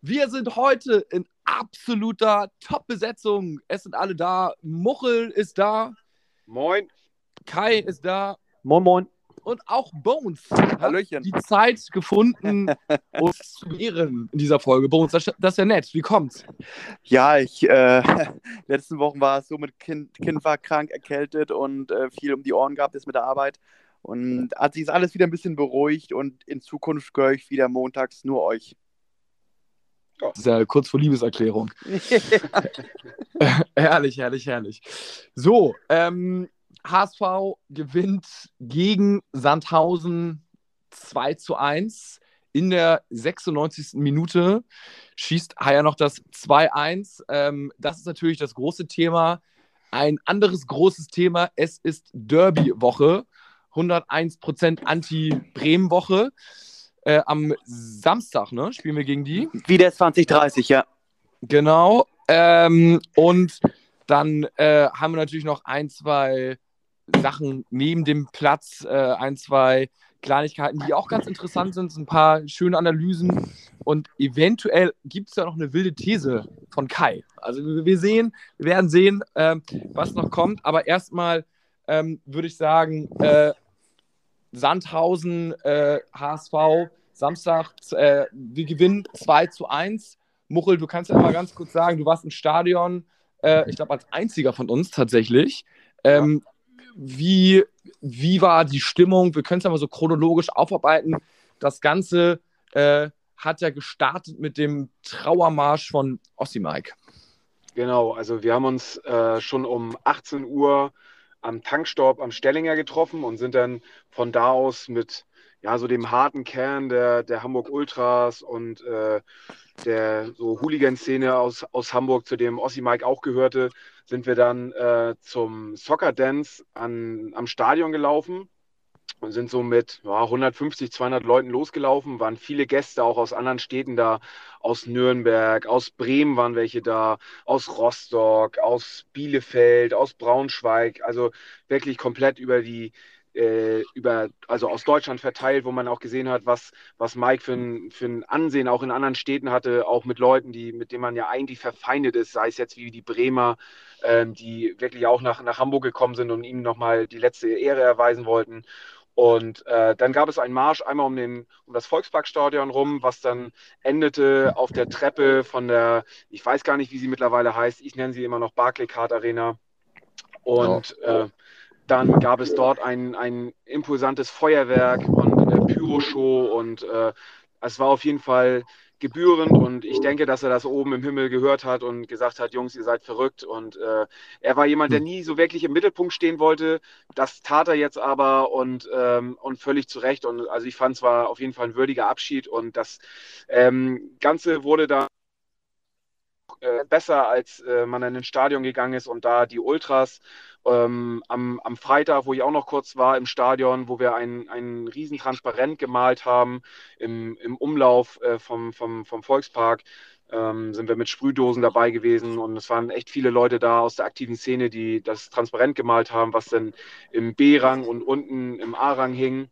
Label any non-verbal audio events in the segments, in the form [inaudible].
Wir sind heute in absoluter Top-Besetzung. Es sind alle da. Muchel ist da. Moin. Kai ist da. Moin, moin. Und auch Bones Hallöchen. hat die Zeit gefunden, [laughs] uns zu ehren in dieser Folge. Bones, das, das ist ja nett. Wie kommt's? Ja, ich, äh, [laughs] letzten Wochen war es so, mit Kind, kind war krank, erkältet und äh, viel um die Ohren gehabt ist mit der Arbeit. Und hat sich alles wieder ein bisschen beruhigt und in Zukunft gehöre ich wieder montags nur euch. Das ist ja kurz vor Liebeserklärung. [laughs] [laughs] herrlich, herrlich, herrlich. So, ähm, HSV gewinnt gegen Sandhausen 2 zu 1. In der 96. Minute schießt Haier noch das 2-1. Ähm, das ist natürlich das große Thema. Ein anderes großes Thema, es ist Derby-Woche. 101% Anti-Bremen-Woche. Äh, am Samstag ne, spielen wir gegen die. Wieder 2030, ja. Genau. Ähm, und dann äh, haben wir natürlich noch ein, zwei Sachen neben dem Platz, äh, ein, zwei Kleinigkeiten, die auch ganz interessant sind, ein paar schöne Analysen und eventuell gibt es ja noch eine wilde These von Kai. Also wir sehen, wir werden sehen, äh, was noch kommt, aber erstmal ähm, würde ich sagen, äh, Sandhausen, HSV, äh, Samstag, äh, wir gewinnen 2 zu 1. Muchel, du kannst ja mal ganz kurz sagen, du warst im Stadion, äh, ich glaube als einziger von uns tatsächlich. Ähm, ja wie, wie war die Stimmung? Wir können es ja mal so chronologisch aufarbeiten. Das Ganze äh, hat ja gestartet mit dem Trauermarsch von Ossi Mike. Genau, also wir haben uns äh, schon um 18 Uhr am Tankstopp am Stellinger getroffen und sind dann von da aus mit ja, so dem harten Kern der, der Hamburg Ultras und äh, der so Hooligan-Szene aus, aus Hamburg, zu dem Ossi Mike auch gehörte, sind wir dann äh, zum Soccer Dance an, am Stadion gelaufen und sind so mit ja, 150, 200 Leuten losgelaufen, waren viele Gäste auch aus anderen Städten da, aus Nürnberg, aus Bremen waren welche da, aus Rostock, aus Bielefeld, aus Braunschweig, also wirklich komplett über die, äh, über, also aus Deutschland verteilt, wo man auch gesehen hat, was, was Mike für ein, für ein Ansehen auch in anderen Städten hatte, auch mit Leuten, die, mit denen man ja eigentlich verfeindet ist, sei es jetzt wie die Bremer, ähm, die wirklich auch nach, nach Hamburg gekommen sind und ihm nochmal die letzte Ehre erweisen wollten. Und äh, dann gab es einen Marsch einmal um, den, um das Volksparkstadion rum, was dann endete auf der Treppe von der, ich weiß gar nicht, wie sie mittlerweile heißt, ich nenne sie immer noch Barclaycard Arena. Und oh. äh, dann gab es dort ein, ein imposantes Feuerwerk und äh, Pyroshow und äh, es war auf jeden Fall gebührend und ich denke, dass er das oben im Himmel gehört hat und gesagt hat, Jungs, ihr seid verrückt und äh, er war jemand, der hm. nie so wirklich im Mittelpunkt stehen wollte. Das tat er jetzt aber und, ähm, und völlig zu Recht und also ich fand es war auf jeden Fall ein würdiger Abschied und das ähm, Ganze wurde da äh, besser, als äh, man in ein Stadion gegangen ist und da die Ultras ähm, am, am Freitag, wo ich auch noch kurz war im Stadion, wo wir ein, ein riesen Transparent gemalt haben im, im Umlauf äh, vom, vom, vom Volkspark, ähm, sind wir mit Sprühdosen dabei gewesen und es waren echt viele Leute da aus der aktiven Szene, die das Transparent gemalt haben, was dann im B-Rang und unten im A-Rang hing.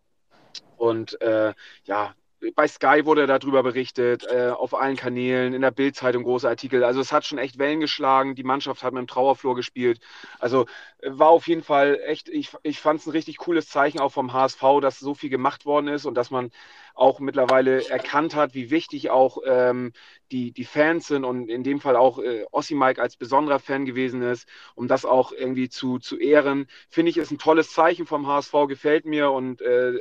Und äh, ja, bei Sky wurde darüber berichtet, äh, auf allen Kanälen, in der Bildzeitung große Artikel. Also es hat schon echt Wellen geschlagen. Die Mannschaft hat mit dem Trauerflor gespielt. Also äh, war auf jeden Fall echt, ich, ich fand es ein richtig cooles Zeichen auch vom HSV, dass so viel gemacht worden ist und dass man auch mittlerweile erkannt hat, wie wichtig auch ähm, die, die Fans sind und in dem Fall auch äh, Ossi Mike als besonderer Fan gewesen ist, um das auch irgendwie zu, zu ehren. Finde ich, ist ein tolles Zeichen vom HSV, gefällt mir und äh,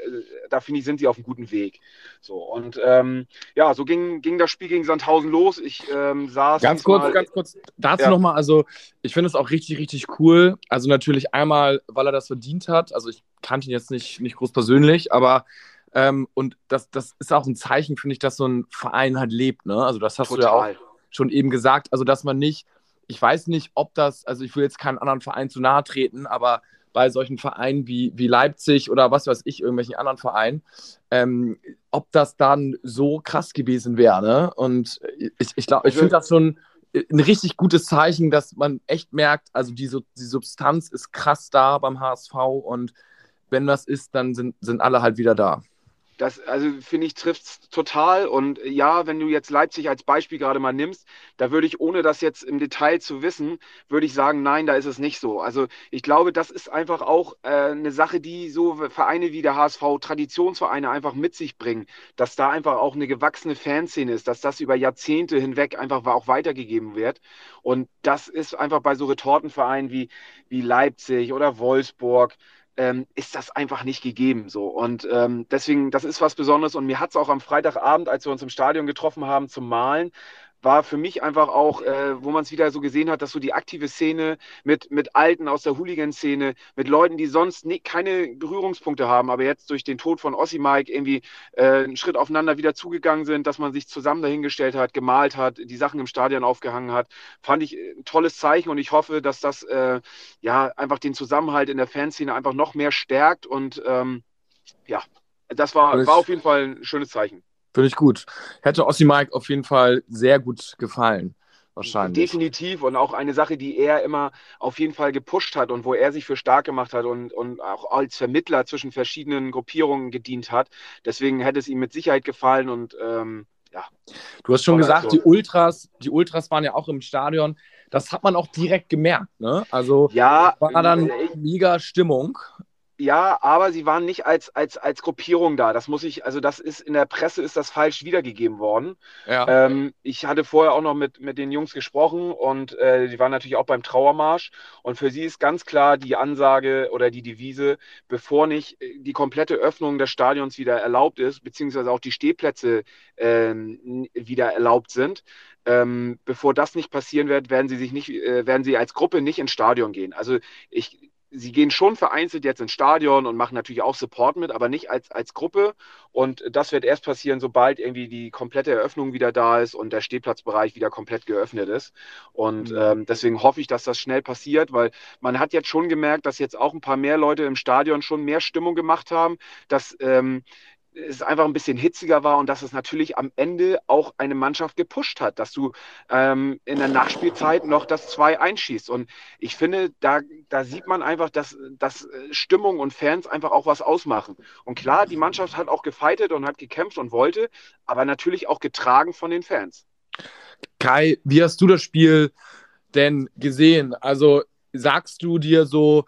da finde ich, sind sie auf einem guten Weg. So, und ähm, ja, so ging, ging das Spiel gegen Sandhausen los. Ich ähm, saß. Ganz kurz, mal, ganz kurz dazu ja. nochmal. Also, ich finde es auch richtig, richtig cool. Also, natürlich einmal, weil er das verdient hat. Also, ich kannte ihn jetzt nicht, nicht groß persönlich, aber Ähm, und das, das ist auch ein Zeichen, finde ich, dass so ein Verein halt lebt. Ne? Also das hast Total. du ja auch schon eben gesagt. Also dass man nicht, ich weiß nicht, ob das, also ich will jetzt keinen anderen Verein zu nahe treten, aber bei solchen Vereinen wie, wie Leipzig oder was weiß ich, irgendwelchen anderen Vereinen, ähm, ob das dann so krass gewesen wäre. Ne? Und ich, ich glaube, ich also finde das schon ein richtig gutes Zeichen, dass man echt merkt, also die, die Substanz ist krass da beim HSV und wenn das ist, dann sind, sind alle halt wieder da. Das, also finde ich, trifft es total. Und ja, wenn du jetzt Leipzig als Beispiel gerade mal nimmst, da würde ich, ohne das jetzt im Detail zu wissen, würde ich sagen, nein, da ist es nicht so. Also ich glaube, das ist einfach auch äh, eine Sache, die so Vereine wie der HSV, Traditionsvereine einfach mit sich bringen, dass da einfach auch eine gewachsene Fanszene ist, dass das über Jahrzehnte hinweg einfach auch weitergegeben wird. Und das ist einfach bei so Retortenvereinen wie, wie Leipzig oder Wolfsburg, ähm, ist das einfach nicht gegeben. So. Und ähm, deswegen, das ist was Besonderes. Und mir hat es auch am Freitagabend, als wir uns im Stadion getroffen haben zum Malen, war für mich einfach auch, äh, wo man es wieder so gesehen hat, dass so die aktive Szene mit, mit Alten aus der Hooligan-Szene, mit Leuten, die sonst nie, keine Berührungspunkte haben, aber jetzt durch den Tod von Ossi Mike irgendwie äh, einen Schritt aufeinander wieder zugegangen sind, dass man sich zusammen dahingestellt hat, gemalt hat, die Sachen im Stadion aufgehangen hat, fand ich ein tolles Zeichen und ich hoffe, dass das äh, ja einfach den Zusammenhalt in der Fanszene einfach noch mehr stärkt und ähm, ja, das war, war auf jeden Fall ein schönes Zeichen. Finde ich gut. Hätte Ossi Mike auf jeden Fall sehr gut gefallen. Wahrscheinlich. Definitiv und auch eine Sache, die er immer auf jeden Fall gepusht hat und wo er sich für stark gemacht hat und, und auch als Vermittler zwischen verschiedenen Gruppierungen gedient hat. Deswegen hätte es ihm mit Sicherheit gefallen und ähm, ja. Du hast schon gesagt, die Ultras, die Ultras waren ja auch im Stadion. Das hat man auch direkt gemerkt. Ne? Also ja, war dann äh, mega Stimmung. Ja, aber sie waren nicht als, als, als Gruppierung da. Das muss ich, also das ist in der Presse ist das falsch wiedergegeben worden. Ja. Ähm, ich hatte vorher auch noch mit, mit den Jungs gesprochen und äh, die waren natürlich auch beim Trauermarsch. Und für sie ist ganz klar die Ansage oder die Devise, bevor nicht äh, die komplette Öffnung des Stadions wieder erlaubt ist, beziehungsweise auch die Stehplätze äh, wieder erlaubt sind, ähm, bevor das nicht passieren wird, werden sie sich nicht, äh, werden sie als Gruppe nicht ins Stadion gehen. Also ich sie gehen schon vereinzelt jetzt ins Stadion und machen natürlich auch Support mit, aber nicht als, als Gruppe. Und das wird erst passieren, sobald irgendwie die komplette Eröffnung wieder da ist und der Stehplatzbereich wieder komplett geöffnet ist. Und mhm. ähm, deswegen hoffe ich, dass das schnell passiert, weil man hat jetzt schon gemerkt, dass jetzt auch ein paar mehr Leute im Stadion schon mehr Stimmung gemacht haben, dass ähm, es einfach ein bisschen hitziger war und dass es natürlich am Ende auch eine Mannschaft gepusht hat, dass du ähm, in der Nachspielzeit noch das 2 einschießt. Und ich finde, da, da sieht man einfach, dass, dass äh, Stimmung und Fans einfach auch was ausmachen. Und klar, die Mannschaft hat auch gefeitet und hat gekämpft und wollte, aber natürlich auch getragen von den Fans. Kai, wie hast du das Spiel denn gesehen? Also sagst du dir so,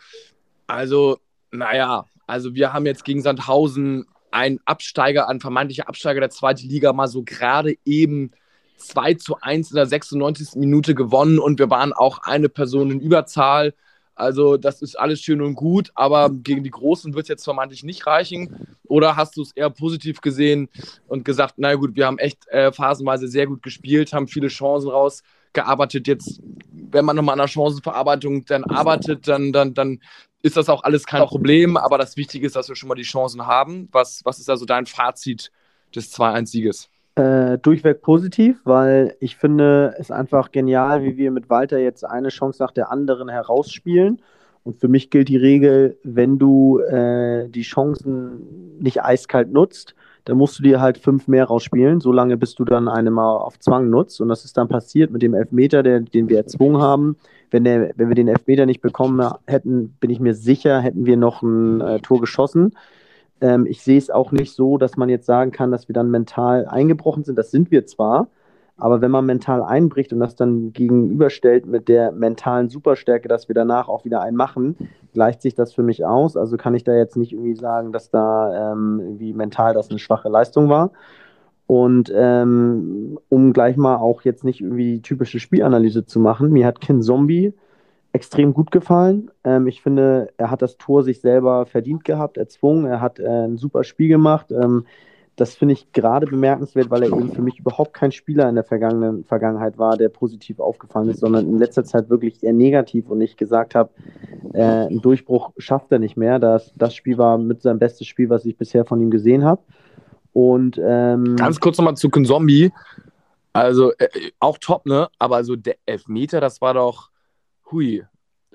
also, naja, also wir haben jetzt gegen Sandhausen ein Absteiger, ein vermeintlicher Absteiger der zweiten Liga mal so gerade eben 2 zu 1 in der 96. Minute gewonnen und wir waren auch eine Person in Überzahl. Also das ist alles schön und gut, aber gegen die Großen wird es jetzt vermeintlich nicht reichen. Oder hast du es eher positiv gesehen und gesagt, na gut, wir haben echt äh, phasenweise sehr gut gespielt, haben viele Chancen rausgearbeitet. Jetzt, wenn man nochmal an der Chancenverarbeitung dann arbeitet, dann, dann, dann ist das auch alles kein Problem, aber das Wichtige ist, dass wir schon mal die Chancen haben. Was, was ist also dein Fazit des 2-1-Sieges? Äh, durchweg positiv, weil ich finde es einfach genial, wie wir mit Walter jetzt eine Chance nach der anderen herausspielen. Und für mich gilt die Regel, wenn du äh, die Chancen nicht eiskalt nutzt, dann musst du dir halt fünf mehr rausspielen, solange bis du dann eine mal auf Zwang nutzt. Und das ist dann passiert mit dem Elfmeter, der, den wir erzwungen haben. Wenn, der, wenn wir den Elfmeter nicht bekommen hätten, bin ich mir sicher, hätten wir noch ein äh, Tor geschossen. Ähm, ich sehe es auch nicht so, dass man jetzt sagen kann, dass wir dann mental eingebrochen sind. Das sind wir zwar, aber wenn man mental einbricht und das dann gegenüberstellt mit der mentalen Superstärke, dass wir danach auch wieder einen machen, gleicht sich das für mich aus. Also kann ich da jetzt nicht irgendwie sagen, dass da ähm, irgendwie mental das eine schwache Leistung war. Und ähm, um gleich mal auch jetzt nicht irgendwie die typische Spielanalyse zu machen, mir hat Kin Zombie extrem gut gefallen. Ähm, ich finde, er hat das Tor sich selber verdient gehabt, erzwungen. Er hat äh, ein super Spiel gemacht. Ähm, das finde ich gerade bemerkenswert, weil er eben für mich überhaupt kein Spieler in der vergangenen Vergangenheit war, der positiv aufgefallen ist, sondern in letzter Zeit wirklich eher negativ und ich gesagt habe, äh, einen Durchbruch schafft er nicht mehr. Das, das Spiel war mit seinem bestes Spiel, was ich bisher von ihm gesehen habe. Und ähm, ganz kurz nochmal zu Zombie. Also äh, auch top, ne? Aber so der Elfmeter, das war doch hui.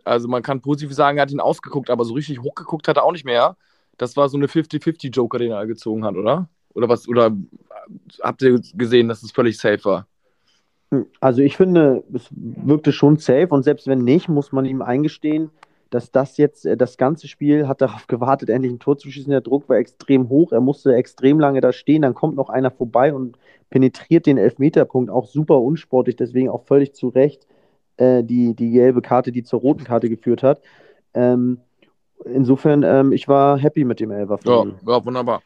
Also man kann positiv sagen, er hat ihn ausgeguckt, aber so richtig hochgeguckt hat er auch nicht mehr. Das war so eine 50-50 Joker, den er gezogen hat, oder? Oder was? Oder habt ihr gesehen, dass es völlig safe war? Also ich finde, es wirkte schon safe und selbst wenn nicht, muss man ihm eingestehen, dass das jetzt, äh, das ganze Spiel hat darauf gewartet, endlich ein Tor zu schießen. Der Druck war extrem hoch, er musste extrem lange da stehen, dann kommt noch einer vorbei und penetriert den Elfmeterpunkt, auch super unsportlich, deswegen auch völlig zu Recht äh, die, die gelbe Karte, die zur roten Karte geführt hat. Ähm, insofern, ähm, ich war happy mit dem Elfer. Ja, ja, wunderbar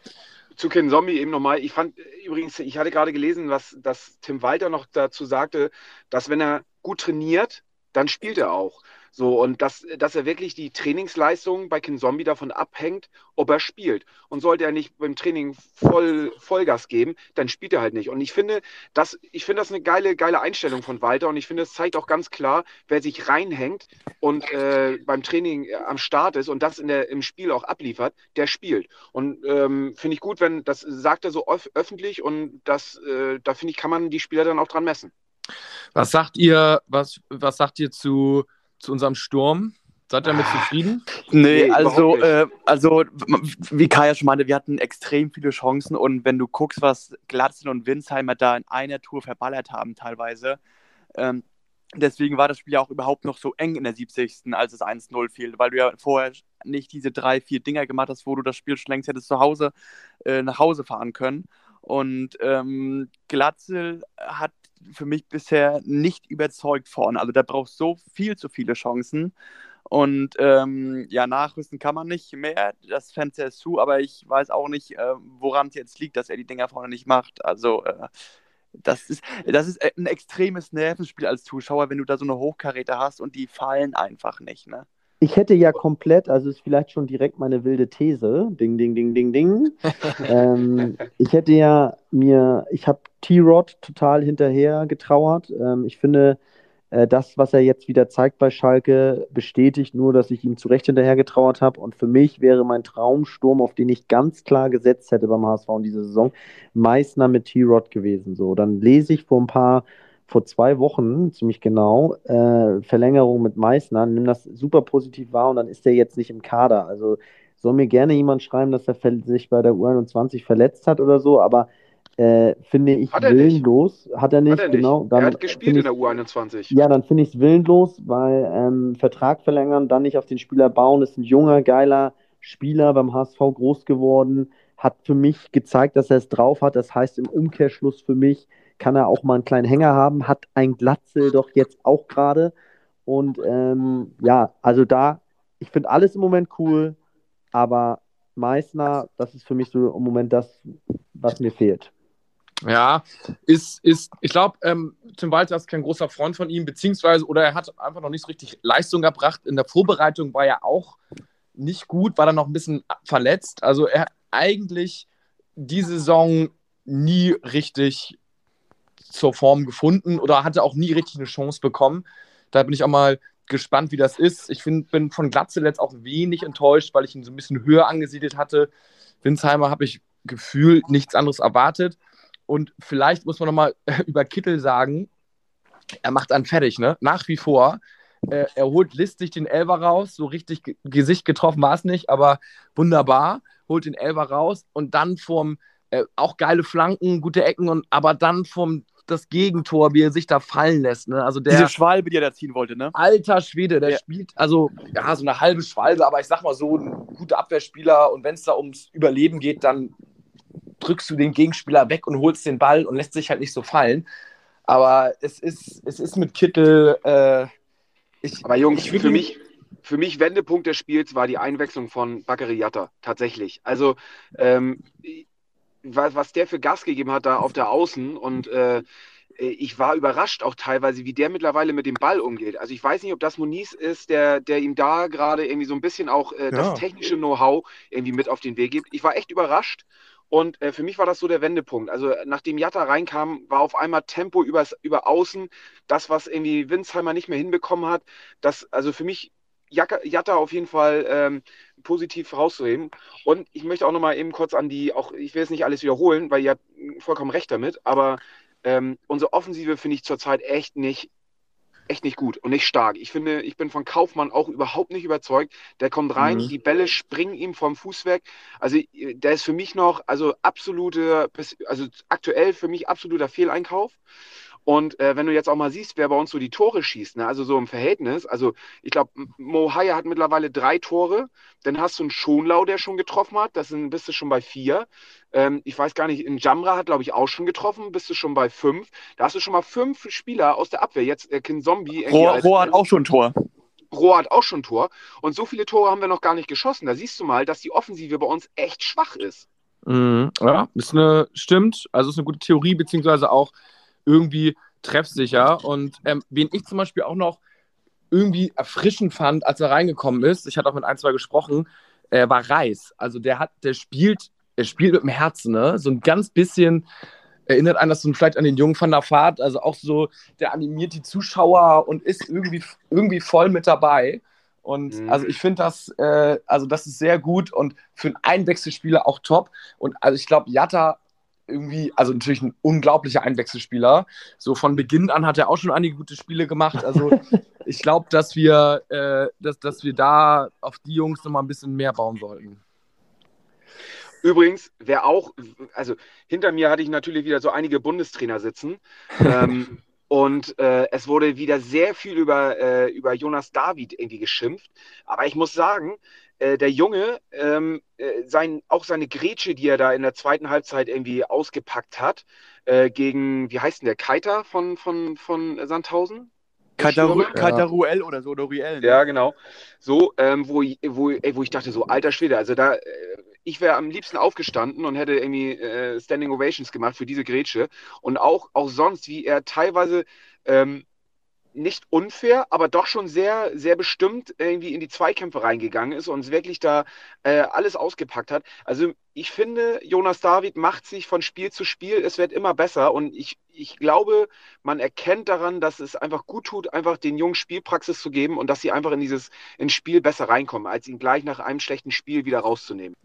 zu Ken Zombie eben nochmal. Ich fand übrigens, ich hatte gerade gelesen, was, dass Tim Walter noch dazu sagte, dass wenn er gut trainiert, dann spielt er auch. So, und dass, dass er wirklich die Trainingsleistung bei Ken Zombie davon abhängt, ob er spielt. Und sollte er nicht beim Training voll, Vollgas geben, dann spielt er halt nicht. Und ich finde, das, ich finde das eine geile, geile Einstellung von Walter. Und ich finde, es zeigt auch ganz klar, wer sich reinhängt und äh, beim Training äh, am Start ist und das in der, im Spiel auch abliefert, der spielt. Und ähm, finde ich gut, wenn das sagt er so öf öffentlich und das, äh, da finde ich, kann man die Spieler dann auch dran messen. Was sagt ihr, was, was sagt ihr zu zu unserem Sturm? Seid ihr damit zufrieden? Nee, nee also, äh, also wie Kaya schon meinte, wir hatten extrem viele Chancen und wenn du guckst, was Glatzel und Winsheimer da in einer Tour verballert haben teilweise, ähm, deswegen war das Spiel ja auch überhaupt noch so eng in der 70. als es 1-0 fiel, weil du ja vorher nicht diese drei, vier Dinger gemacht hast, wo du das Spiel schon längst hättest zu Hause äh, nach Hause fahren können. Und ähm, Glatzel hat für mich bisher nicht überzeugt vorne. Also der braucht so viel zu viele Chancen. Und ähm, ja, nachrüsten kann man nicht mehr. Das Fenster ist zu, aber ich weiß auch nicht, äh, woran es jetzt liegt, dass er die Dinger vorne nicht macht. Also äh, das ist, das ist ein extremes Nervenspiel als Zuschauer, wenn du da so eine Hochkaräte hast und die fallen einfach nicht. Ne? Ich hätte ja komplett, also ist vielleicht schon direkt meine wilde These, ding, ding, ding, ding, ding. [laughs] ähm, ich hätte ja mir, ich habe T-Rod total hinterher getrauert. Ähm, ich finde, äh, das, was er jetzt wieder zeigt bei Schalke, bestätigt nur, dass ich ihm zu Recht hinterher getrauert habe. Und für mich wäre mein Traumsturm, auf den ich ganz klar gesetzt hätte beim HSV in dieser Saison, Meißner mit T-Rod gewesen. So, dann lese ich vor ein paar vor zwei Wochen, ziemlich genau, äh, Verlängerung mit Meißner, nimm das super positiv wahr und dann ist er jetzt nicht im Kader. Also soll mir gerne jemand schreiben, dass er sich bei der U21 verletzt hat oder so, aber äh, finde ich hat willenlos. Hat er nicht, hat er nicht. genau. Dann er hat gespielt in der U21. Ja, dann finde ich es willenlos, weil ähm, Vertrag verlängern, dann nicht auf den Spieler bauen, ist ein junger, geiler Spieler beim HSV groß geworden, hat für mich gezeigt, dass er es drauf hat. Das heißt im Umkehrschluss für mich, kann er auch mal einen kleinen Hänger haben, hat ein Glatzel doch jetzt auch gerade. Und ähm, ja, also da, ich finde alles im Moment cool, aber Meißner, das ist für mich so im Moment das, was mir fehlt. Ja, ist, ist ich glaube, ähm, Tim Walter ist kein großer Freund von ihm, beziehungsweise, oder er hat einfach noch nicht so richtig Leistung gebracht. In der Vorbereitung war er auch nicht gut, war dann noch ein bisschen verletzt. Also er hat eigentlich die Saison nie richtig zur Form gefunden oder hatte auch nie richtig eine Chance bekommen. Da bin ich auch mal gespannt, wie das ist. Ich find, bin von Glatze jetzt auch wenig enttäuscht, weil ich ihn so ein bisschen höher angesiedelt hatte. Winsheimer habe ich gefühlt nichts anderes erwartet. Und vielleicht muss man nochmal [laughs] über Kittel sagen, er macht einen fertig, ne? Nach wie vor. Äh, er holt listig den Elber raus, so richtig Gesicht getroffen war es nicht, aber wunderbar. Holt den Elber raus und dann vorm, äh, auch geile Flanken, gute Ecken, und aber dann vom das Gegentor, wie er sich da fallen lässt. Ne? Also der, Diese Schwalbe, die er da ziehen wollte, ne? Alter Schwede, der ja. spielt, also ja, so eine halbe Schwalbe, aber ich sag mal so, ein guter Abwehrspieler und wenn es da ums Überleben geht, dann drückst du den Gegenspieler weg und holst den Ball und lässt sich halt nicht so fallen. Aber es ist, es ist mit Kittel. Äh, ich, aber Jungs, ich für mich, für mich Wendepunkt des Spiels war die Einwechslung von Bakary Yatta, tatsächlich. Also ähm, was, was der für Gas gegeben hat da auf der Außen und äh, ich war überrascht auch teilweise, wie der mittlerweile mit dem Ball umgeht. Also ich weiß nicht, ob das Moniz ist, der, der ihm da gerade irgendwie so ein bisschen auch äh, das technische Know-how irgendwie mit auf den Weg gibt. Ich war echt überrascht Und äh, für mich war das so der Wendepunkt. Also nachdem Jatta reinkam, war auf einmal Tempo übers, über Außen, das, was irgendwie Winsheimer nicht mehr hinbekommen hat. Das, also für mich Jatta auf jeden Fall ähm, positiv herauszuheben. Und ich möchte auch nochmal eben kurz an die, auch ich will jetzt nicht alles wiederholen, weil ihr habt vollkommen recht damit, aber ähm, unsere Offensive finde ich zurzeit echt nicht, echt nicht gut und nicht stark. Ich finde, ich bin von Kaufmann auch überhaupt nicht überzeugt. Der kommt rein, mhm. die Bälle springen ihm vom Fuß weg. Also der ist für mich noch, also absolute, also aktuell für mich absoluter Fehleinkauf. Und äh, wenn du jetzt auch mal siehst, wer bei uns so die Tore schießt, ne? also so im Verhältnis, also ich glaube, Mo Haya hat mittlerweile drei Tore, dann hast du einen Schonlau, der schon getroffen hat, das sind, bist du schon bei vier. Ähm, ich weiß gar nicht, in Jamra hat, glaube ich, auch schon getroffen, bist du schon bei fünf. Da hast du schon mal fünf Spieler aus der Abwehr. Jetzt äh, Kin Zombie. Rohr, Rohr hat auch schon ein Tor. Rohr hat auch schon ein Tor. Und so viele Tore haben wir noch gar nicht geschossen. Da siehst du mal, dass die Offensive bei uns echt schwach ist. Mhm, ja, ist eine, stimmt. Also ist eine gute Theorie, beziehungsweise auch irgendwie treffsicher. Und ähm, wen ich zum Beispiel auch noch irgendwie erfrischend fand, als er reingekommen ist, ich hatte auch mit ein, zwei gesprochen, äh, war Reis. Also der hat, der spielt, er spielt mit dem Herzen, ne? So ein ganz bisschen erinnert einen das so vielleicht an den jungen Van der Vaart, also auch so, der animiert die Zuschauer und ist irgendwie, irgendwie voll mit dabei. Und mhm. also ich finde das, äh, also das ist sehr gut und für einen Einwechselspieler auch top. Und also ich glaube, Jatta irgendwie, also natürlich ein unglaublicher Einwechselspieler. So von Beginn an hat er auch schon einige gute Spiele gemacht. Also [laughs] ich glaube, dass wir, äh, dass, dass wir da auf die Jungs nochmal ein bisschen mehr bauen sollten. Übrigens, wer auch, also hinter mir hatte ich natürlich wieder so einige Bundestrainer sitzen. ähm, [laughs] und äh, es wurde wieder sehr viel über, äh, über Jonas David irgendwie geschimpft. Aber ich muss sagen, äh, der Junge, ähm, äh, sein, auch seine Grätsche, die er da in der zweiten Halbzeit irgendwie ausgepackt hat, äh, gegen, wie heißt denn der, Keiter von, von, von Sandhausen? Kataruel oder so, oder Ruel. Ne? Ja, genau. So, ähm, wo, wo, ey, wo ich dachte, so, alter Schwede, also da, äh, ich wäre am liebsten aufgestanden und hätte irgendwie äh, Standing Ovations gemacht für diese Grätsche. Und auch, auch sonst, wie er teilweise ähm, nicht unfair, aber doch schon sehr, sehr bestimmt irgendwie in die Zweikämpfe reingegangen ist und wirklich da äh, alles ausgepackt hat. Also ich finde, Jonas David macht sich von Spiel zu Spiel, es wird immer besser und ich, ich glaube, man erkennt daran, dass es einfach gut tut, einfach den Jungen Spielpraxis zu geben und dass sie einfach in dieses ins Spiel besser reinkommen, als ihn gleich nach einem schlechten Spiel wieder rauszunehmen.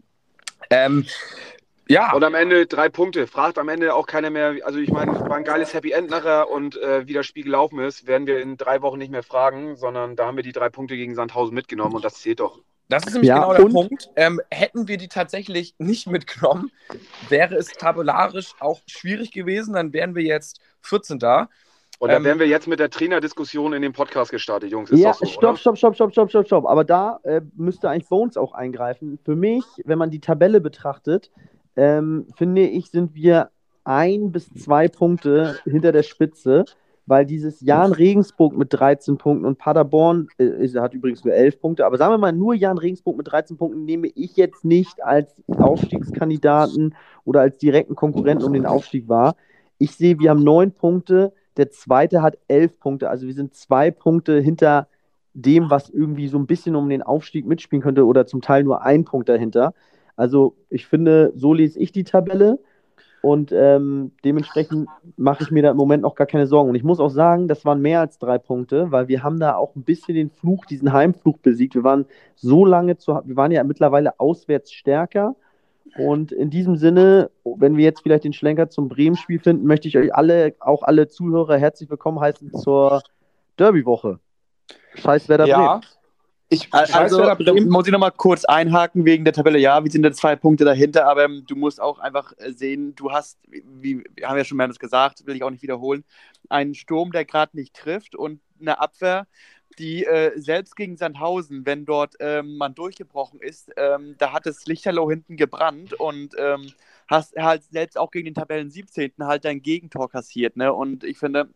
Ähm, ja. Und am Ende drei Punkte. Fragt am Ende auch keiner mehr. Also, ich meine, war ein geiles Happy End nachher und äh, wie das Spiel gelaufen ist, werden wir in drei Wochen nicht mehr fragen, sondern da haben wir die drei Punkte gegen Sandhausen mitgenommen und das zählt doch. Das ist nämlich ja, genau der Punkt. Ähm, hätten wir die tatsächlich nicht mitgenommen, wäre es tabellarisch auch schwierig gewesen. Dann wären wir jetzt 14 da. Und dann ähm, wären wir jetzt mit der Trainerdiskussion in den Podcast gestartet, Jungs. Ist ja, so, stopp, stopp, stopp, stopp, stopp, stopp, stopp. Aber da äh, müsste eigentlich Bones auch eingreifen. Für mich, wenn man die Tabelle betrachtet, ähm, finde ich, sind wir ein bis zwei Punkte hinter der Spitze, weil dieses Jan Regensburg mit 13 Punkten und Paderborn äh, hat übrigens nur 11 Punkte, aber sagen wir mal, nur Jan Regensburg mit 13 Punkten nehme ich jetzt nicht als Aufstiegskandidaten oder als direkten Konkurrenten um den Aufstieg wahr. Ich sehe, wir haben neun Punkte, der zweite hat elf Punkte, also wir sind zwei Punkte hinter dem, was irgendwie so ein bisschen um den Aufstieg mitspielen könnte oder zum Teil nur ein Punkt dahinter. Also ich finde, so lese ich die Tabelle und ähm, dementsprechend mache ich mir da im Moment noch gar keine Sorgen. Und ich muss auch sagen, das waren mehr als drei Punkte, weil wir haben da auch ein bisschen den Fluch, diesen Heimfluch besiegt. Wir waren so lange zu, wir waren ja mittlerweile auswärts stärker. Und in diesem Sinne, wenn wir jetzt vielleicht den Schlenker zum Bremen-Spiel finden, möchte ich euch alle, auch alle Zuhörer herzlich willkommen heißen zur Derby-Woche. Scheiß wer da ja. Bremen. Ich, also, da muss ich nochmal kurz einhaken wegen der Tabelle. Ja, wir sind da zwei Punkte dahinter, aber ähm, du musst auch einfach äh, sehen, du hast, wie wir haben ja schon mehrmals gesagt, will ich auch nicht wiederholen, einen Sturm, der gerade nicht trifft und eine Abwehr, die äh, selbst gegen Sandhausen, wenn dort ähm, man durchgebrochen ist, ähm, da hat das Lichterloh hinten gebrannt und ähm, hast halt selbst auch gegen den Tabellen 17. halt dein Gegentor kassiert. Ne? Und ich finde,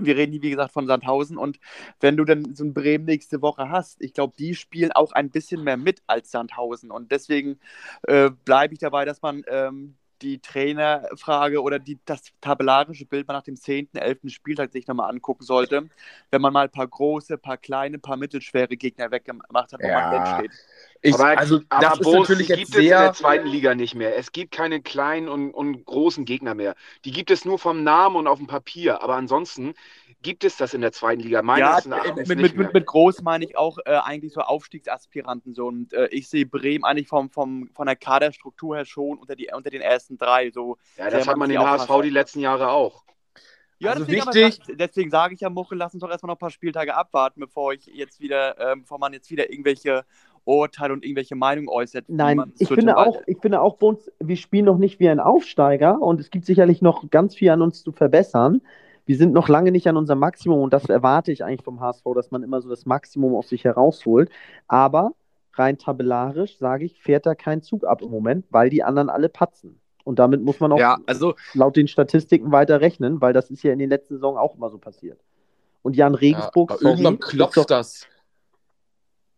wir reden hier, wie gesagt, von Sandhausen. Und wenn du dann so ein Bremen nächste Woche hast, ich glaube, die spielen auch ein bisschen mehr mit als Sandhausen. Und deswegen äh, bleibe ich dabei, dass man ähm, die Trainerfrage oder die, das tabellarische Bild mal nach dem 10., 11. Spieltag sich nochmal angucken sollte, wenn man mal ein paar große, ein paar kleine, ein paar mittelschwere Gegner weggemacht hat, wo Ja. man steht. Ich, aber also, aber das ist Boris, natürlich die jetzt gibt es in der sehr. zweiten Liga nicht mehr. Es gibt keine kleinen und, und großen Gegner mehr. Die gibt es nur vom Namen und auf dem Papier. Aber ansonsten gibt es das in der zweiten Liga. Meines Ja, mit, nicht mit, mehr. mit, mit groß meine ich auch äh, eigentlich so Aufstiegsaspiranten. So. Und äh, ich sehe Bremen eigentlich vom, vom, von der Kaderstruktur her schon unter, die, unter den ersten drei. So. ja, sehr das hat man auch HSV die letzten Jahre auch. Ja, Also deswegen, wichtig- Aber, deswegen sage ich ja, Muchel, lass uns doch erstmal noch ein paar Spieltage abwarten, bevor ich jetzt wieder, ähm, bevor man jetzt wieder irgendwelche Urteile und irgendwelche Meinungen äußert. Nein, ich finde, auch, ich finde auch, bei uns, wir spielen noch nicht wie ein Aufsteiger und es gibt sicherlich noch ganz viel an uns zu verbessern. Wir sind noch lange nicht an unserem Maximum und das erwarte ich eigentlich vom HSV, dass man immer so das Maximum aus sich herausholt. Aber rein tabellarisch, sage ich, fährt da kein Zug ab im Moment, weil die anderen alle patzen. Und damit muss man auch Ja, also laut den Statistiken weiter rechnen, weil das ist ja in den letzten Saison auch immer so passiert. Und Jan ja, Regensburg, aber sorry, irgendwann klopft doch das.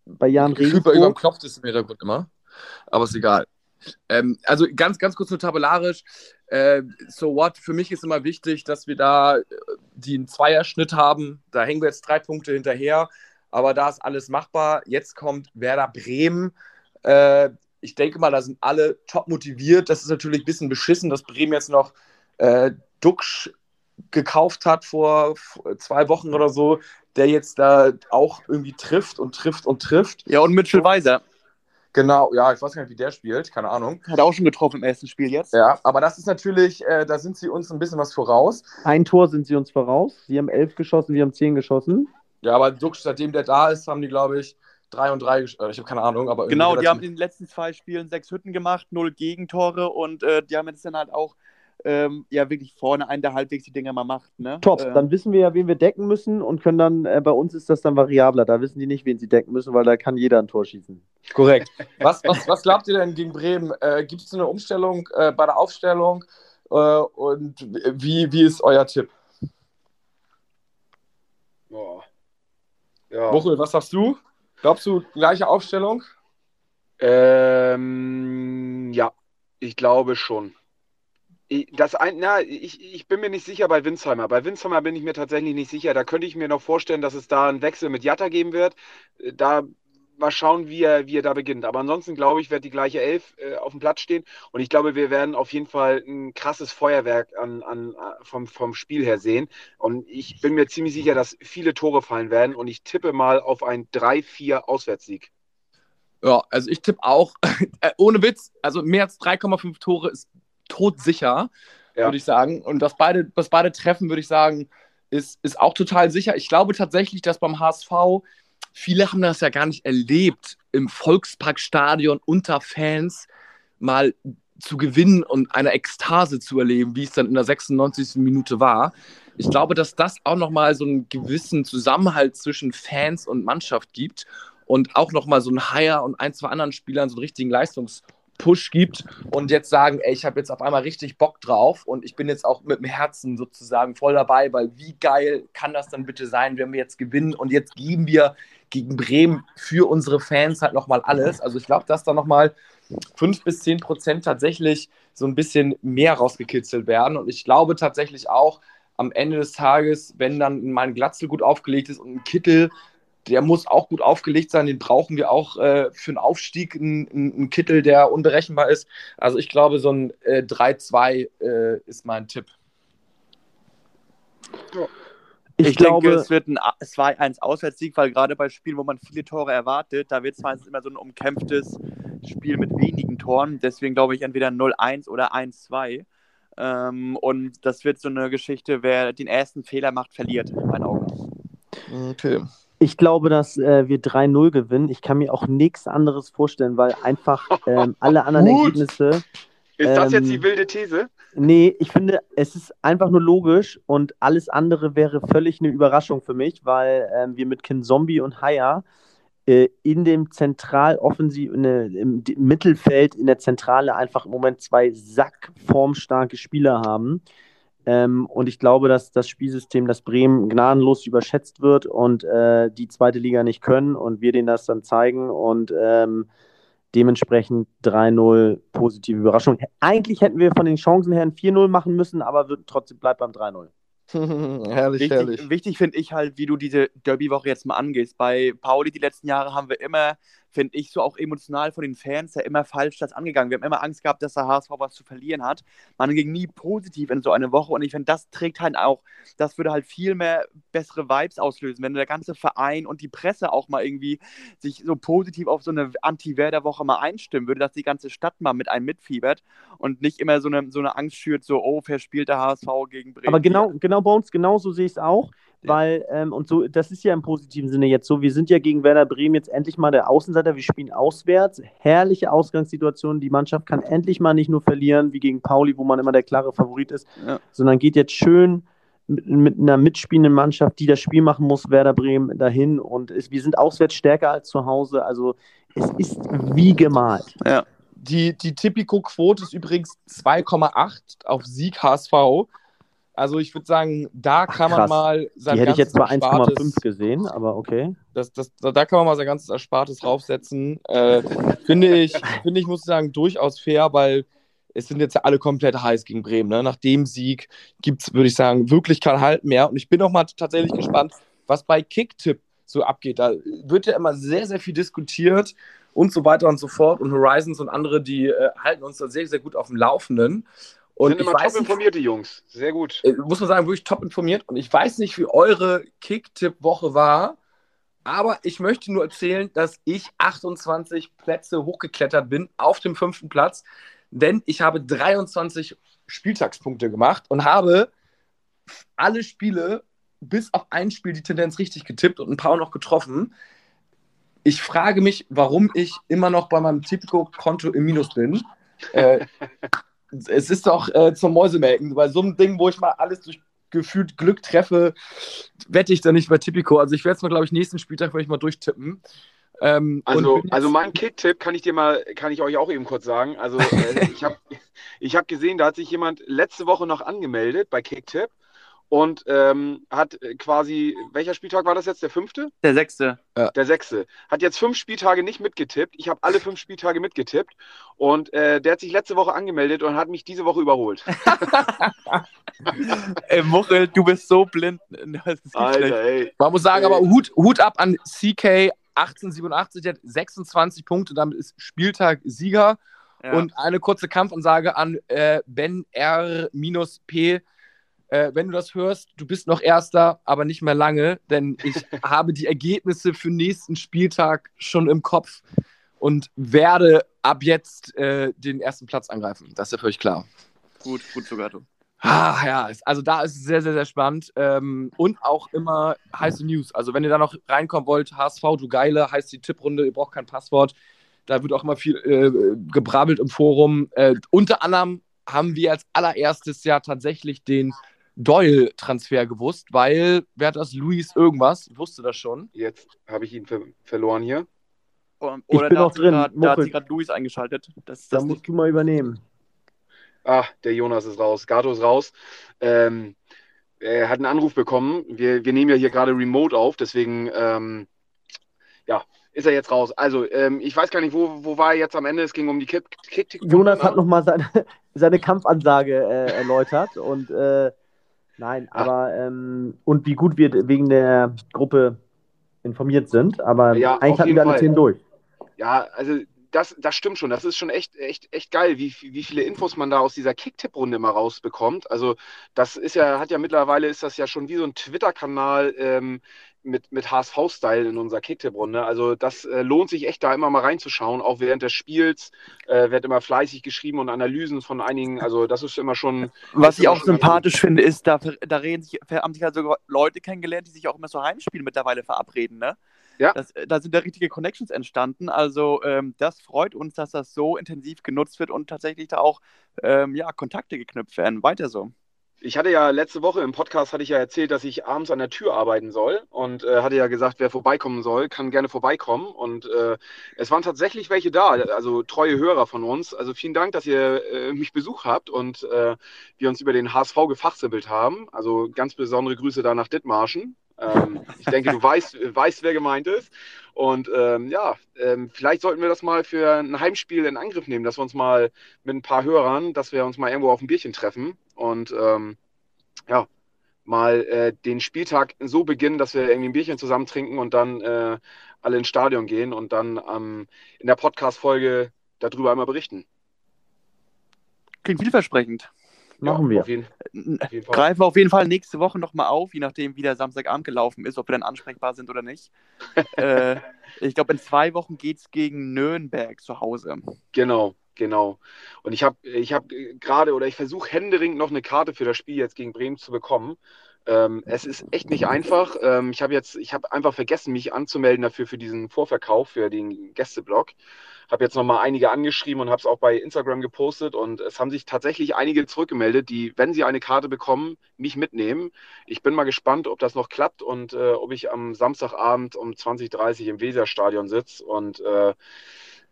Bei Jan Gefühlt bei irgendwann Regensburg, klopft es im Hintergrund immer. Aber ist egal. Ähm, also ganz, ganz kurz nur tabellarisch. Äh, so what? Für mich ist immer wichtig, dass wir da äh, einen Zweierschnitt haben. Da hängen wir jetzt drei Punkte hinterher. Aber da ist alles machbar. Jetzt kommt Werder Bremen. Äh, ich denke mal, da sind alle top motiviert. Das ist natürlich ein bisschen beschissen, dass Bremen jetzt noch äh, Duxch gekauft hat vor zwei Wochen oder so, der jetzt da auch irgendwie trifft und trifft und trifft. Ja, und Mitchell Weiser Genau, ja, ich weiß gar nicht, wie der spielt, keine Ahnung. hat auch schon getroffen im ersten Spiel jetzt. Ja, aber das ist natürlich, äh, da sind sie uns ein bisschen was voraus. ein Tor sind sie uns voraus. Sie haben elf geschossen, wir haben zehn geschossen. Ja, aber Duxch, seitdem der da ist, haben die, glaube ich, drei und drei, gesch- äh, ich habe keine Ahnung, aber Genau, die haben in den letzten zwei Spielen sechs Hütten gemacht, null Gegentore und äh, die haben jetzt dann halt auch ähm, ja wirklich vorne einen, der halbwegs die Dinger mal macht. Ne? Top, Äh, dann wissen wir ja, wen wir decken müssen und können dann, äh, bei uns ist das dann variabler. Da wissen die nicht, wen sie decken müssen, weil da kann jeder ein Tor schießen. Korrekt. Was, was, was glaubt ihr denn gegen Bremen? Äh, Gibt es eine Umstellung äh, bei der Aufstellung? Äh, und wie, wie ist euer Tipp? Boah. Ja. Buchel, was sagst du? Glaubst du, gleiche Aufstellung? Ähm, ja, ich glaube schon. Das ein, na, ich, ich bin mir nicht sicher bei Winsheimer. Bei Winsheimer bin ich mir tatsächlich nicht sicher. Da könnte ich mir noch vorstellen, dass es da einen Wechsel mit Jatta geben wird. Äh, Da mal schauen, wie er, wie er da beginnt. Aber ansonsten glaube ich, wird die gleiche Elf äh, auf dem Platz stehen. Und ich glaube, wir werden auf jeden Fall ein krasses Feuerwerk an, an, äh, vom, vom Spiel her sehen. Und ich bin mir ziemlich sicher, dass viele Tore fallen werden. Und ich tippe mal auf einen 3-4 Auswärtssieg. Ja, also ich tippe auch, [laughs] äh, ohne Witz, also mehr als 3,5 Tore ist todsicher, Ja. würde ich sagen. Und dass beide, dass beide treffen, würde ich sagen, ist, ist auch total sicher. Ich glaube tatsächlich, dass beim HSV, viele haben das ja gar nicht erlebt, im Volksparkstadion unter Fans mal zu gewinnen und eine Ekstase zu erleben, wie es dann in der 96. Minute war. Ich glaube, dass das auch nochmal so einen gewissen Zusammenhalt zwischen Fans und Mannschaft gibt und auch nochmal so ein Haier und ein, zwei anderen Spielern so einen richtigen Leistungspush gibt und jetzt sagen, ey, ich habe jetzt auf einmal richtig Bock drauf und ich bin jetzt auch mit dem Herzen sozusagen voll dabei, weil wie geil kann das dann bitte sein, wenn wir jetzt gewinnen und jetzt geben wir gegen Bremen für unsere Fans halt nochmal alles. Also ich glaube, dass da nochmal fünf bis zehn Prozent tatsächlich so ein bisschen mehr rausgekitzelt werden und ich glaube tatsächlich auch, am Ende des Tages, wenn dann mein Glatzel gut aufgelegt ist und ein Kittel der muss auch gut aufgelegt sein. Den brauchen wir auch äh, für einen Aufstieg, einen Kittel, der unberechenbar ist. Also ich glaube, so ein äh, 3-2 äh, ist mein Tipp. Ich, Ich, glaube, denke, es wird ein 2-1 Auswärtssieg, weil gerade bei Spielen, wo man viele Tore erwartet, da wird es meistens immer so ein umkämpftes Spiel mit wenigen Toren. Deswegen glaube ich entweder 0-1 oder 1-2. Ähm, und das wird so eine Geschichte, wer den ersten Fehler macht, verliert, in meinen Augen. Okay. Ich glaube, dass äh, wir 3-0 gewinnen. Ich kann mir auch nichts anderes vorstellen, weil einfach [laughs] ähm, alle anderen. Ergebnisse. Ist das jetzt Ähm, die wilde These? Nee, ich finde, es ist einfach nur logisch und alles andere wäre völlig eine Überraschung für mich, weil ähm, wir mit Kin Zombie und Haya äh, in dem Zentraloffensiv, ne, im Mittelfeld, in der Zentrale einfach im Moment zwei sackformstarke Spieler haben. Ähm, und ich glaube, dass das Spielsystem, das Bremen gnadenlos überschätzt wird und äh, die zweite Liga nicht können und wir denen das dann zeigen und ähm, Dementsprechend 3-0, positive Überraschung. Eigentlich hätten wir von den Chancen her ein 4-0 machen müssen, aber wird, trotzdem bleibt beim 3-0. [laughs] herrlich, Wichtig, herrlich. wichtig finde ich halt, wie du diese Derby-Woche jetzt mal angehst. Bei Pauli die letzten Jahre haben wir immer, finde ich, so auch emotional von den Fans ja immer falsch das angegangen. Wir haben immer Angst gehabt, dass der HSV was zu verlieren hat. Man ging nie positiv in so eine Woche und ich finde, das trägt halt auch, das würde halt viel mehr bessere Vibes auslösen, wenn der ganze Verein und die Presse auch mal irgendwie sich so positiv auf so eine Anti-Werder-Woche mal einstimmen würde, dass die ganze Stadt mal mit einem mitfiebert und nicht immer so eine, so eine Angst schürt, so, oh, verspielt der HSV gegen Bremen. Aber genau, genau bei uns, genau so sehe ich es auch. Ja. Weil, ähm, und so, das ist ja im positiven Sinne jetzt so, wir sind ja gegen Werder Bremen jetzt endlich mal der Außenseiter, wir spielen auswärts, herrliche Ausgangssituation, die Mannschaft kann endlich mal nicht nur verlieren, wie gegen Pauli, wo man immer der klare Favorit ist, Ja. sondern geht jetzt schön mit, mit einer mitspielenden Mannschaft, die das Spiel machen muss, Werder Bremen dahin und ist, wir sind auswärts stärker als zu Hause, also es ist wie gemalt. Die, die Tipico-Quote ist übrigens 2,8 auf Sieg HSV. Also ich würde sagen, da kann man krass. mal sein Die hätte ich jetzt bei ganzes 1,5 Erspartes- gesehen, aber okay. das, das, da kann man mal sein ganzes Erspartes draufsetzen. Äh, finde ich, finde ich, muss ich sagen, durchaus fair, weil es sind jetzt ja alle komplett heiß gegen Bremen. Ne? Nach dem Sieg gibt es, würde ich sagen, wirklich kein Halt mehr. Und ich bin auch mal tatsächlich gespannt, was bei Kicktipp so abgeht. Da wird ja immer sehr, sehr viel diskutiert und so weiter und so fort. Und Horizons und andere, die äh, halten uns da sehr, sehr gut auf dem Laufenden. Und sind ich immer weiß top nicht, informierte Jungs. Sehr gut. äh, muss man sagen, wirklich top informiert. Und ich weiß nicht, wie eure Kicktipp-Woche war, aber ich möchte nur erzählen, dass ich 28 Plätze hochgeklettert bin auf dem fünften Platz, denn ich habe 23 Spieltagspunkte gemacht und habe alle Spiele bis auf ein Spiel die Tendenz richtig getippt und ein paar noch getroffen. Ich frage mich, warum ich immer noch bei meinem Tipico-Konto im Minus bin. Äh, [laughs] es ist doch äh, zum Mäusemelken. Bei so einem Ding, wo ich mal alles durch gefühlt Glück treffe, wette ich da nicht bei Tipico. Also ich werde es mal, glaube ich, nächsten Spieltag werde ich mal durchtippen. Ähm, Also, also mein Kick-Tipp kann ich dir mal, kann ich euch auch eben kurz sagen. Also äh, [laughs] ich habe ich hab gesehen, da hat sich jemand letzte Woche noch angemeldet bei Kick-Tipp und ähm, hat äh, quasi, welcher Spieltag war das jetzt? Der fünfte? Der sechste. Der sechste. Hat jetzt fünf Spieltage nicht mitgetippt. Ich habe alle fünf Spieltage mitgetippt und äh, der hat sich letzte Woche angemeldet und hat mich diese Woche überholt. [laughs] Ey, Muchel, du bist so blind. [laughs] Alter, ey. Man muss sagen, Äh, aber Hut, Hut ab an CK 1887, der hat 26 Punkte, damit ist Spieltag Sieger. Ja. Und eine kurze Kampfansage an äh, Ben R-P. Äh, wenn du das hörst, du bist noch Erster, aber nicht mehr lange, denn ich [laughs] habe die Ergebnisse für nächsten Spieltag schon im Kopf und werde ab jetzt äh, den ersten Platz angreifen. Das ist ja völlig klar. gut, gut sogar du. Ah, ja, also da ist es sehr, sehr, sehr spannend. Ähm, und auch immer heiße News. Also, wenn ihr da noch reinkommen wollt, HSV, du Geile, heißt die Tipprunde, ihr braucht kein Passwort. Da wird auch immer viel äh, gebrabbelt im Forum. Äh, unter anderem haben wir als allererstes ja tatsächlich den Doyle-Transfer gewusst, weil, wer hat das? Luis irgendwas, wusste das schon. Jetzt habe ich ihn ver verloren hier. Und- Ich Oder bin da noch hat sie drin, grad- Da hat sich gerade Luis eingeschaltet. Das Da das musst nicht. du mal übernehmen. Ah, der Jonas ist raus. Gato ist raus. Ähm, er hat einen Anruf bekommen. Wir, wir nehmen ja hier gerade remote auf, deswegen ähm, ja, ist er jetzt raus. Also, ähm, ich weiß gar nicht, wo, wo war er jetzt am Ende? Es ging um die Kick. Kick, Kick Jonas hat nochmal seine, [laughs] seine Kampfansage äh, erläutert und äh, nein, Ach. aber ähm, und wie gut wir wegen der Gruppe informiert sind, aber Ja, eigentlich hatten wir alle Fall. zehn durch. Ja, also das, das stimmt schon. Das ist schon echt, echt, echt geil, wie, wie viele Infos man da aus dieser Kick-Tipp-Runde immer rausbekommt. Also das ist ja, hat ja mittlerweile ist das ja schon wie so ein Twitter-Kanal ähm, mit, mit HSV-Style in unserer Kick-Tipp-Runde. Also das äh, lohnt sich echt da immer mal reinzuschauen. Auch während des Spiels äh, wird immer fleißig geschrieben und Analysen von einigen. Also das ist immer schon. Was ich auch sympathisch finde, ist, da, da reden sich, haben sich sogar Leute kennengelernt, die sich auch immer so Heimspiele mittlerweile verabreden, ne? Ja. Das, da sind da richtige Connections entstanden. Also ähm, das freut uns, dass das so intensiv genutzt wird und tatsächlich da auch ähm, ja, Kontakte geknüpft werden. Weiter so. Ich hatte ja letzte Woche im Podcast hatte ich ja erzählt, dass ich abends an der Tür arbeiten soll und äh, hatte ja gesagt, wer vorbeikommen soll, kann gerne vorbeikommen. Und äh, es waren tatsächlich welche da, also treue Hörer von uns. Also vielen Dank, dass ihr äh, mich besucht habt und äh, wir uns über den HSV gefachsimpelt haben. Also ganz besondere Grüße da nach Dithmarschen. Ähm, ich denke, du weißt, weißt, wer gemeint ist. Und ähm, ja, ähm, vielleicht sollten wir das mal für ein Heimspiel in Angriff nehmen, dass wir uns mal mit ein paar Hörern, dass wir uns mal irgendwo auf ein Bierchen treffen und ähm, ja, mal äh, den Spieltag so beginnen, dass wir irgendwie ein Bierchen zusammen trinken und dann äh, alle ins Stadion gehen und dann ähm, in der Podcast-Folge darüber einmal berichten. Klingt vielversprechend. Machen wir. Auf jeden, auf jeden Fall. Greifen wir auf jeden Fall nächste Woche nochmal auf, je nachdem, wie der Samstagabend gelaufen ist, ob wir dann ansprechbar sind oder nicht. [laughs] äh, ich glaube, in zwei Wochen geht es gegen Nürnberg zu Hause. Genau, genau. Und ich habe ich hab gerade oder ich versuche händeringend noch eine Karte für das Spiel jetzt gegen Bremen zu bekommen. Ähm, es ist echt nicht einfach. Ähm, ich habe jetzt, ich habe einfach vergessen, mich anzumelden dafür für diesen Vorverkauf, für den Gästeblock. Habe jetzt nochmal einige angeschrieben und habe es auch bei Instagram gepostet und es haben sich tatsächlich einige zurückgemeldet, die, wenn sie eine Karte bekommen, mich mitnehmen. Ich bin mal gespannt, ob das noch klappt und äh, ob ich am Samstagabend um 20.30 Uhr im Weserstadion sitze und äh,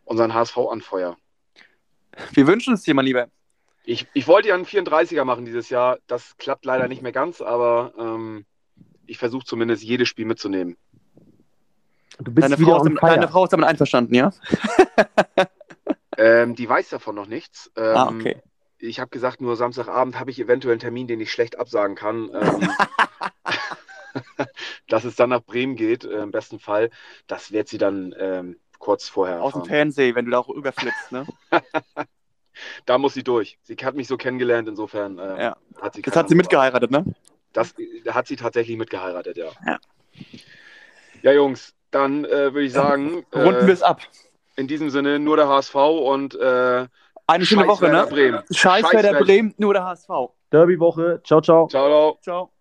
unseren HSV anfeuer. Wir wünschen es dir, mein Lieber. Ich, ich wollte ja einen 34er machen dieses Jahr. Das klappt leider nicht mehr ganz, aber ähm, ich versuche zumindest jedes Spiel mitzunehmen. Du bist Deine Frau, damit, deine Frau ist damit einverstanden, ja? [laughs] Ähm, die weiß davon noch nichts. Ähm, ah, okay. Ich habe gesagt, nur Samstagabend habe ich eventuell einen Termin, den ich schlecht absagen kann. Ähm, [laughs] [laughs] dass es dann nach Bremen geht, äh, im besten Fall. Das wird sie dann ähm, kurz vorher Aus dem erfahren. Fernsehen, wenn du da auch überflippst, ne? [laughs] Da muss sie durch. Sie hat mich so kennengelernt, insofern ähm, Ja. hat sie Das hat sie mitgeheiratet, ne? Das äh, hat sie tatsächlich mitgeheiratet, ja. Ja. Ja, Jungs, dann äh, würde ich sagen, Runden wir äh, es ab. in diesem Sinne nur der HSV und äh, Eine schöne Woche, ne? Bremen. Scheiß Scheiß Werder- Bremen, nur der HSV. Derby-Woche. Ciao, ciao. Ciao, ciao. Ciao.